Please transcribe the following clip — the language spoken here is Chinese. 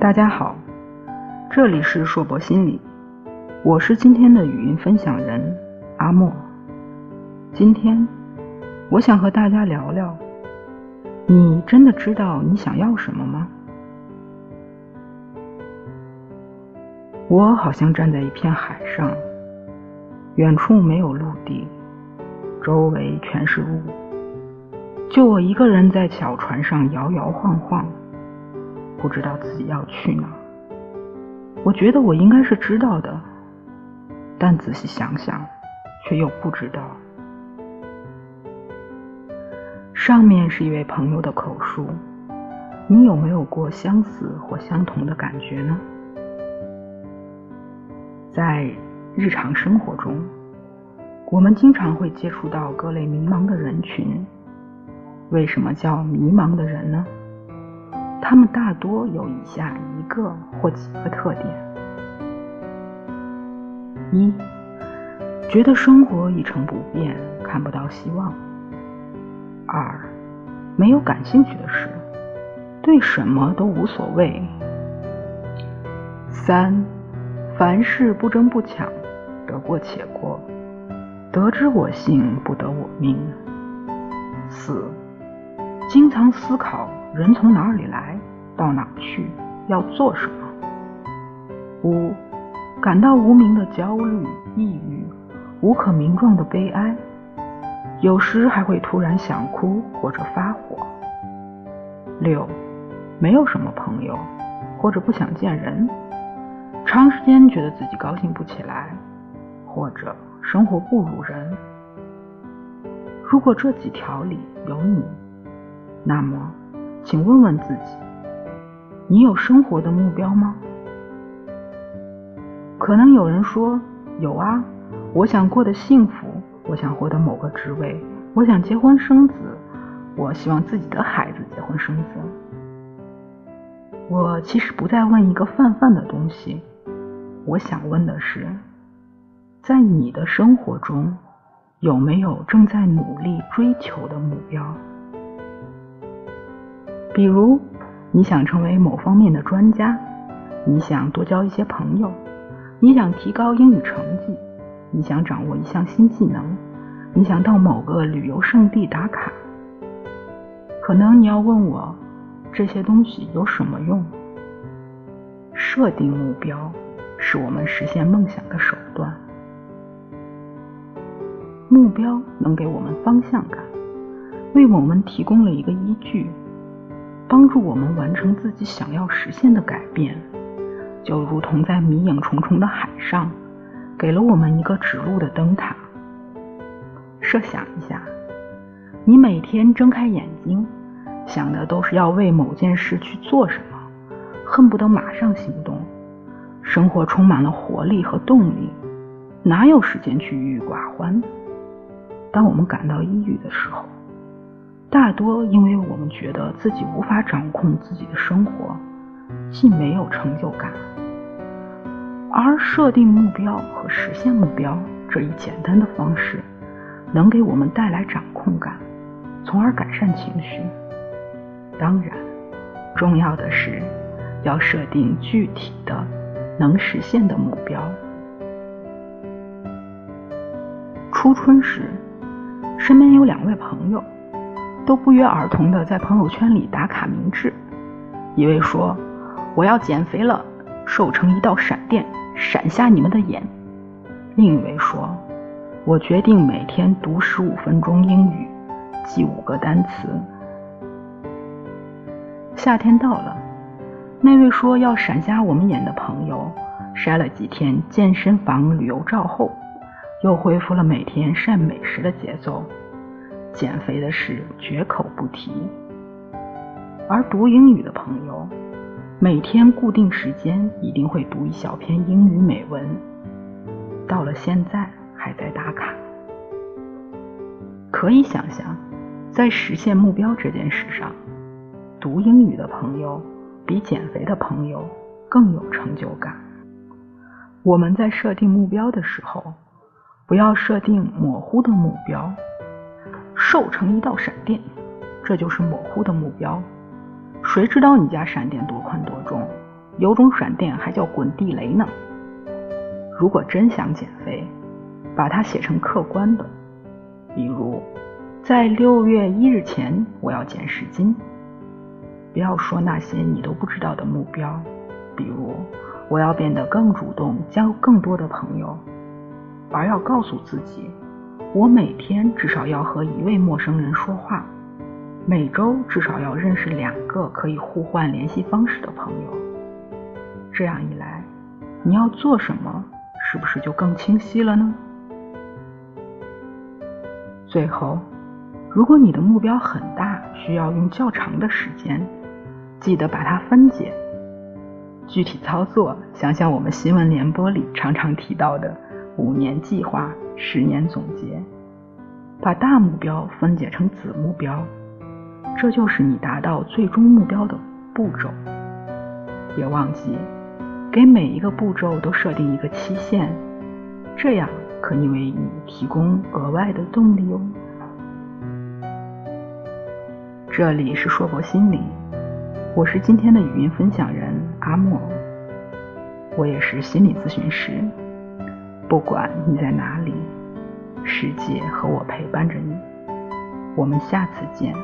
大家好，这里是硕博心理，我是今天的语音分享人阿莫。今天我想和大家聊聊，你真的知道你想要什么吗？我好像站在一片海上，远处没有陆地，周围全是雾，就我一个人在小船上摇摇晃晃。不知道自己要去哪，我觉得我应该是知道的，但仔细想想，却又不知道。上面是一位朋友的口述，你有没有过相似或相同的感觉呢？在日常生活中，我们经常会接触到各类迷茫的人群。为什么叫迷茫的人呢？他们大多有以下一个或几个特点：一、觉得生活一成不变，看不到希望；二、没有感兴趣的事，对什么都无所谓；三、凡事不争不抢，得过且过，得之我幸，不得我命；四、经常思考。人从哪里来，到哪去，要做什么？五，感到无名的焦虑、抑郁，无可名状的悲哀，有时还会突然想哭或者发火。六，没有什么朋友，或者不想见人，长时间觉得自己高兴不起来，或者生活不如人。如果这几条里有你，那么。请问问自己，你有生活的目标吗？可能有人说有啊，我想过得幸福，我想获得某个职位，我想结婚生子，我希望自己的孩子结婚生子。我其实不再问一个泛泛的东西，我想问的是，在你的生活中有没有正在努力追求的目标？比如，你想成为某方面的专家，你想多交一些朋友，你想提高英语成绩，你想掌握一项新技能，你想到某个旅游胜地打卡。可能你要问我，这些东西有什么用？设定目标是我们实现梦想的手段。目标能给我们方向感，为我们提供了一个依据。帮助我们完成自己想要实现的改变，就如同在迷影重重的海上，给了我们一个指路的灯塔。设想一下，你每天睁开眼睛，想的都是要为某件事去做什么，恨不得马上行动，生活充满了活力和动力，哪有时间去郁郁寡欢？当我们感到抑郁的时候。大多因为我们觉得自己无法掌控自己的生活，既没有成就感，而设定目标和实现目标这一简单的方式，能给我们带来掌控感，从而改善情绪。当然，重要的是要设定具体的、能实现的目标。初春时，身边有两位朋友。都不约而同的在朋友圈里打卡明志。一位说：“我要减肥了，瘦成一道闪电，闪瞎你们的眼。”另一位说：“我决定每天读十五分钟英语，记五个单词。”夏天到了，那位说要闪瞎我们眼的朋友，晒了几天健身房旅游照后，又恢复了每天晒美食的节奏。减肥的事绝口不提，而读英语的朋友，每天固定时间一定会读一小篇英语美文，到了现在还在打卡。可以想象，在实现目标这件事上，读英语的朋友比减肥的朋友更有成就感。我们在设定目标的时候，不要设定模糊的目标。瘦成一道闪电，这就是模糊的目标。谁知道你家闪电多宽多重？有种闪电还叫滚地雷呢。如果真想减肥，把它写成客观的，比如在六月一日前我要减十斤。不要说那些你都不知道的目标，比如我要变得更主动，交更多的朋友，而要告诉自己，我每天至少要和一位陌生人说话，每周至少要认识两个可以互换联系方式的朋友。这样一来，你要做什么？是不是就更清晰了呢？最后，如果你的目标很大，需要用较长的时间，记得把它分解。具体操作，想想我们新闻联播里常常提到的五年计划、十年总结，把大目标分解成子目标，这就是你达到最终目标的步骤。别忘记。给每一个步骤都设定一个期限，这样可以为你提供额外的动力哦。这里是硕博心理，我是今天的语音分享人阿莫，我也是心理咨询师。不管你在哪里，世界和我陪伴着你。我们下次见。